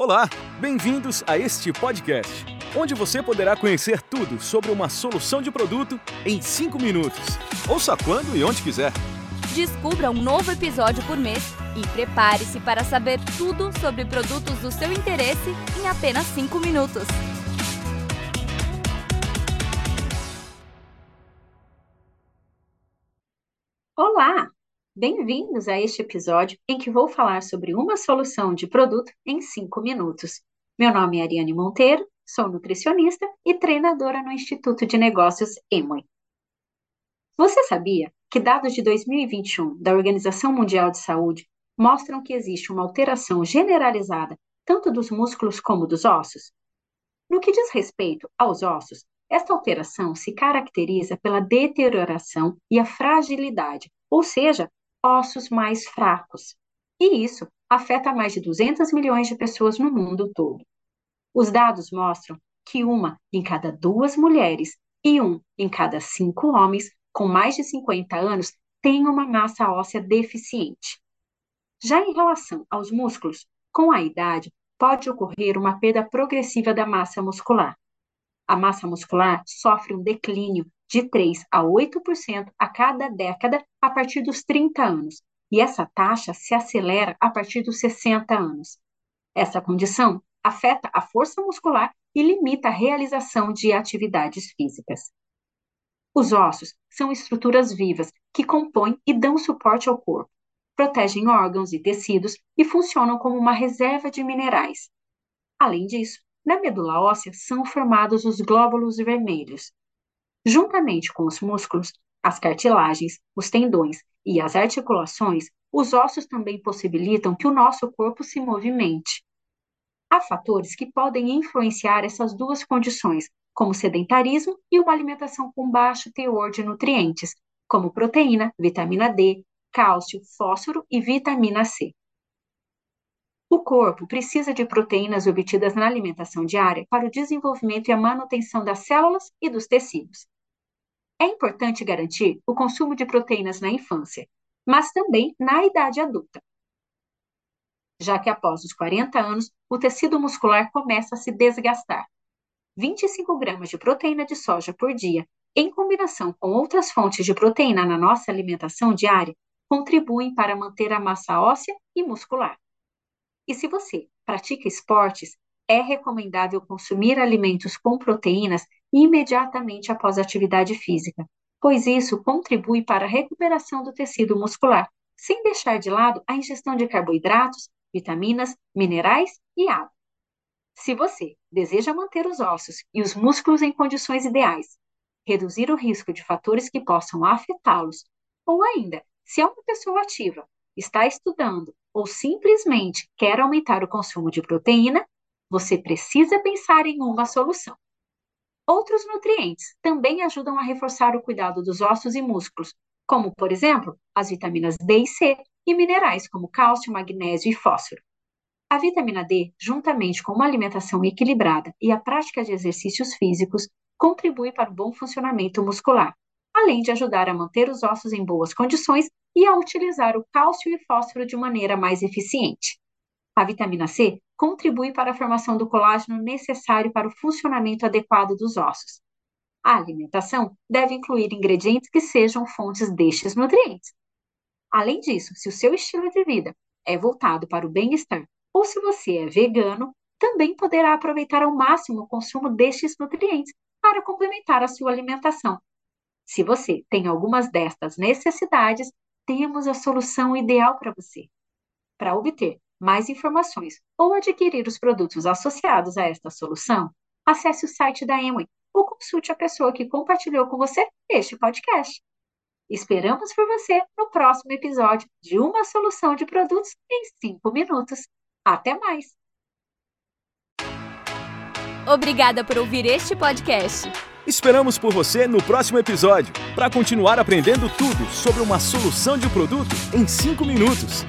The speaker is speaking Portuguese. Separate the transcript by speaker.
Speaker 1: Olá, bem-vindos a este podcast, onde você poderá conhecer tudo sobre uma solução de produto em 5 minutos. Ouça quando e onde quiser.
Speaker 2: Descubra um novo episódio por mês e prepare-se para saber tudo sobre produtos do seu interesse em apenas 5 minutos.
Speaker 3: Olá! Bem-vindos a este episódio em que vou falar sobre uma solução de produto em 5 minutos. Meu nome é Ariane Monteiro, sou nutricionista e treinadora no Instituto de Negócios Emoi. Você sabia que dados de 2021 da Organização Mundial de Saúde mostram que existe uma alteração generalizada tanto dos músculos como dos ossos? No que diz respeito aos ossos, esta alteração se caracteriza pela deterioração e a fragilidade, ou seja, ossos mais fracos. E isso afeta mais de 200 milhões de pessoas no mundo todo. Os dados mostram que uma em cada duas mulheres e um em cada cinco homens com mais de 50 anos tem uma massa óssea deficiente. Já em relação aos músculos, com a idade, pode ocorrer uma perda progressiva da massa muscular. A massa muscular sofre um declínio de 3 a 8% a cada década a partir dos 30 anos, e essa taxa se acelera a partir dos 60 anos. Essa condição afeta a força muscular e limita a realização de atividades físicas. Os ossos são estruturas vivas que compõem e dão suporte ao corpo, protegem órgãos e tecidos e funcionam como uma reserva de minerais. Além disso, na medula óssea são formados os glóbulos vermelhos, Juntamente com os músculos, as cartilagens, os tendões e as articulações, os ossos também possibilitam que o nosso corpo se movimente. Há fatores que podem influenciar essas duas condições, como sedentarismo e uma alimentação com baixo teor de nutrientes, como proteína, vitamina D, cálcio, fósforo e vitamina C. O corpo precisa de proteínas obtidas na alimentação diária para o desenvolvimento e a manutenção das células e dos tecidos. É importante garantir o consumo de proteínas na infância, mas também na idade adulta, já que após os 40 anos o tecido muscular começa a se desgastar. 25 gramas de proteína de soja por dia, em combinação com outras fontes de proteína na nossa alimentação diária, contribuem para manter a massa óssea e muscular. E se você pratica esportes, é recomendável consumir alimentos com proteínas imediatamente após a atividade física, pois isso contribui para a recuperação do tecido muscular, sem deixar de lado a ingestão de carboidratos, vitaminas, minerais e água. Se você deseja manter os ossos e os músculos em condições ideais, reduzir o risco de fatores que possam afetá-los, ou ainda, se é uma pessoa ativa, está estudando ou simplesmente quer aumentar o consumo de proteína, você precisa pensar em uma solução. Outros nutrientes também ajudam a reforçar o cuidado dos ossos e músculos, como, por exemplo, as vitaminas D e C e minerais como cálcio, magnésio e fósforo. A vitamina D, juntamente com uma alimentação equilibrada e a prática de exercícios físicos, contribui para o bom funcionamento muscular, além de ajudar a manter os ossos em boas condições e a utilizar o cálcio e fósforo de maneira mais eficiente. A vitamina C contribui para a formação do colágeno necessário para o funcionamento adequado dos ossos. A alimentação deve incluir ingredientes que sejam fontes destes nutrientes. Além disso, se o seu estilo de vida é voltado para o bem-estar ou se você é vegano, também poderá aproveitar ao máximo o consumo destes nutrientes para complementar a sua alimentação. Se você tem algumas destas necessidades, temos a solução ideal para você. Para obter mais informações ou adquirir os produtos associados a esta solução, acesse o site da Emway ou consulte a pessoa que compartilhou com você este podcast. Esperamos por você no próximo episódio de Uma Solução de Produtos em 5 Minutos. Até mais!
Speaker 2: Obrigada por ouvir este podcast.
Speaker 1: Esperamos por você no próximo episódio para continuar aprendendo tudo sobre uma solução de produto em 5 minutos.